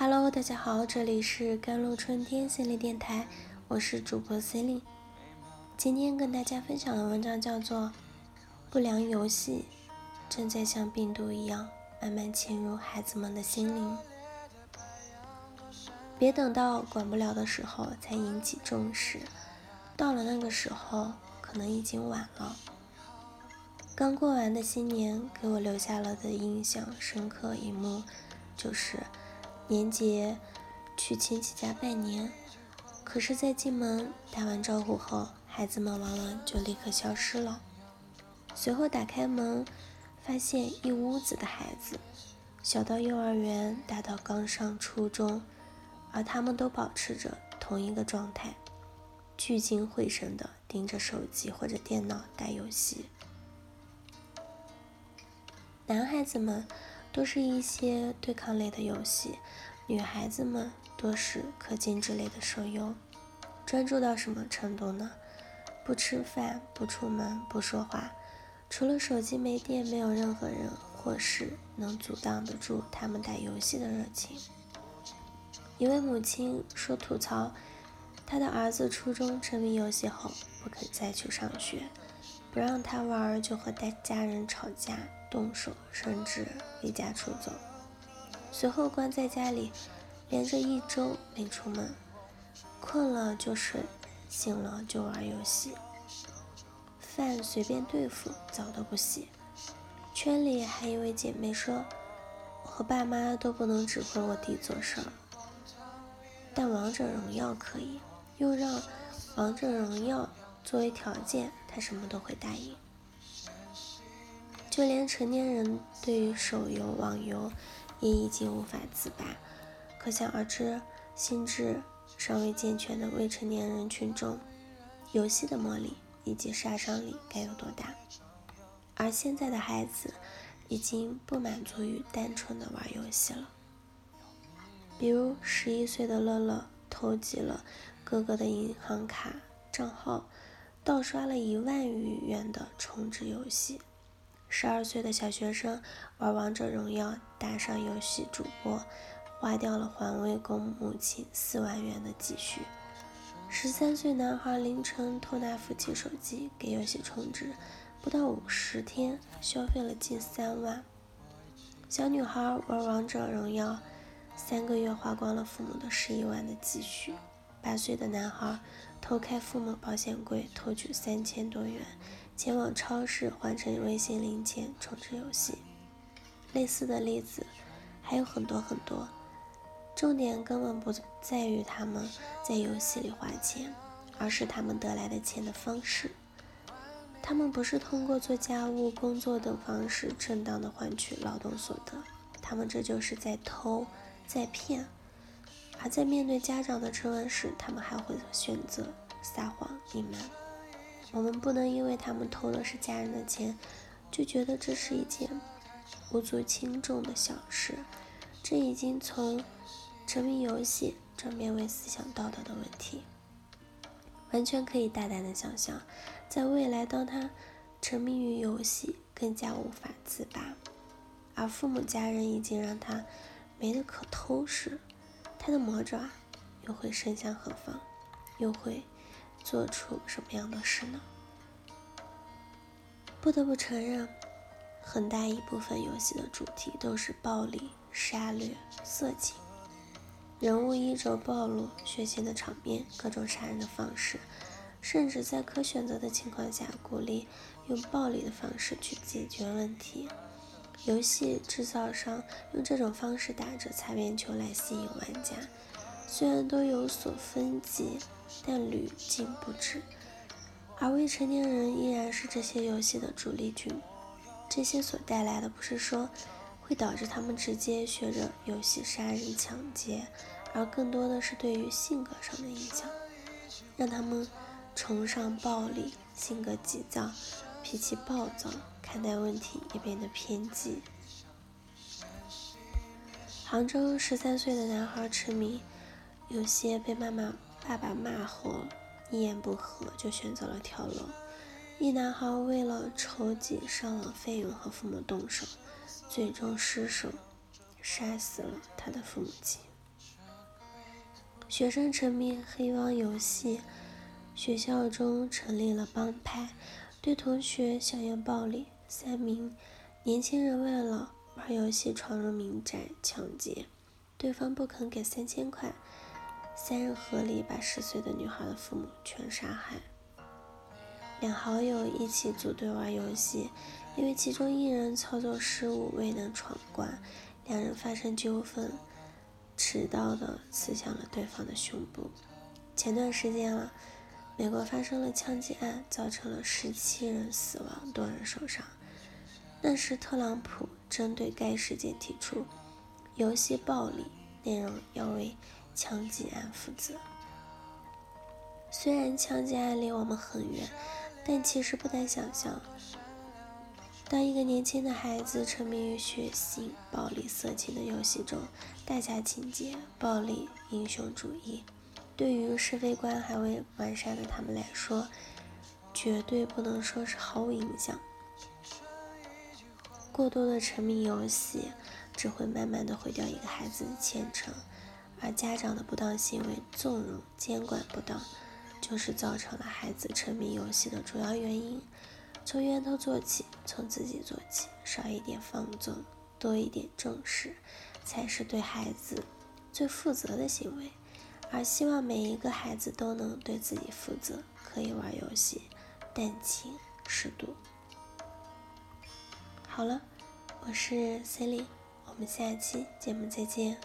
Hello，大家好，这里是甘露春天心理电台，我是主播 c e l i n 今天跟大家分享的文章叫做《不良游戏正在像病毒一样慢慢侵入孩子们的心灵》，别等到管不了的时候才引起重视，到了那个时候可能已经晚了。刚过完的新年给我留下了的印象深刻一幕，就是。年节去亲戚家拜年，可是，在进门打完招呼后，孩子们往往就立刻消失了。随后打开门，发现一屋子的孩子，小到幼儿园，大到刚上初中，而他们都保持着同一个状态，聚精会神地盯着手机或者电脑打游戏。男孩子们。都是一些对抗类的游戏，女孩子们多是氪金之类的手游。专注到什么程度呢？不吃饭，不出门，不说话，除了手机没电，没有任何人或事能阻挡得住他们打游戏的热情。一位母亲说：“吐槽，他的儿子初中沉迷游戏后，不肯再去上学，不让他玩就和带家人吵架。”动手，甚至离家出走，随后关在家里，连着一周没出门，困了就睡，醒了就玩游戏，饭随便对付，澡都不洗。圈里还一位姐妹说：“我和爸妈都不能指挥我弟做事儿，但王者荣耀可以，又让王者荣耀作为条件，他什么都会答应。”就连成年人对于手游、网游也已经无法自拔，可想而知，心智尚未健全的未成年人群中，游戏的魔力以及杀伤力该有多大？而现在的孩子已经不满足于单纯的玩游戏了，比如十一岁的乐乐偷集了哥哥的银行卡账号，盗刷了一万余元的充值游戏。十二岁的小学生玩王者荣耀，打上游戏主播，花掉了环卫工母亲四万元的积蓄。十三岁男孩凌晨偷拿父亲手机给游戏充值，不到五十天消费了近三万。小女孩玩王者荣耀，三个月花光了父母的十一万的积蓄。八岁的男孩偷开父母保险柜，偷取三千多元。前往超市换成微信零钱充值游戏，类似的例子还有很多很多。重点根本不在于他们在游戏里花钱，而是他们得来的钱的方式。他们不是通过做家务、工作等方式正当的换取劳动所得，他们这就是在偷，在骗。而在面对家长的质问时，他们还会选择撒谎隐瞒。我们不能因为他们偷的是家人的钱，就觉得这是一件无足轻重的小事。这已经从沉迷游戏转变为思想道德的问题。完全可以大胆的想象，在未来，当他沉迷于游戏，更加无法自拔，而父母家人已经让他没得可偷时，他的魔爪又会伸向何方？又会？做出什么样的事呢？不得不承认，很大一部分游戏的主题都是暴力、杀掠、色情，人物衣着暴露、血腥的场面、各种杀人的方式，甚至在可选择的情况下，鼓励用暴力的方式去解决问题。游戏制造商用这种方式打着擦边球来吸引玩家，虽然都有所分级。但屡禁不止，而未成年人依然是这些游戏的主力军。这些所带来的不是说会导致他们直接学着游戏杀人抢劫，而更多的是对于性格上的影响，让他们崇尚暴力，性格急躁，脾气暴躁，看待问题也变得偏激。杭州十三岁的男孩痴迷，有些被妈妈。爸爸骂后，一言不合就选择了跳楼。一男孩为了筹集上网费用和父母动手，最终失手杀死了他的父母亲。学生沉迷黑帮游戏，学校中成立了帮派，对同学校园暴力。三名年轻人为了玩游戏闯入民宅抢劫，对方不肯给三千块，三人合力把十岁的女孩的父母全杀害。两好友一起组队玩游戏，因为其中一人操作失误未能闯关，两人发生纠纷，持刀的刺向了对方的胸部。前段时间了，美国发生了枪击案，造成了十七人死亡，多人受伤。那时特朗普针对该事件提出，游戏暴力内容要为枪击案负责。虽然枪击案离我们很远。但其实不难想象，当一个年轻的孩子沉迷于血腥、暴力、色情的游戏中，大家情节、暴力、英雄主义，对于是非观还未完善的他们来说，绝对不能说是毫无影响。过多的沉迷游戏，只会慢慢的毁掉一个孩子的前程，而家长的不当行为、纵容、监管不当。就是造成了孩子沉迷游戏的主要原因。从源头做起，从自己做起，少一点放纵，多一点重视，才是对孩子最负责的行为。而希望每一个孩子都能对自己负责，可以玩游戏，但请适度。好了，我是 c e l i n e 我们下期节目再见。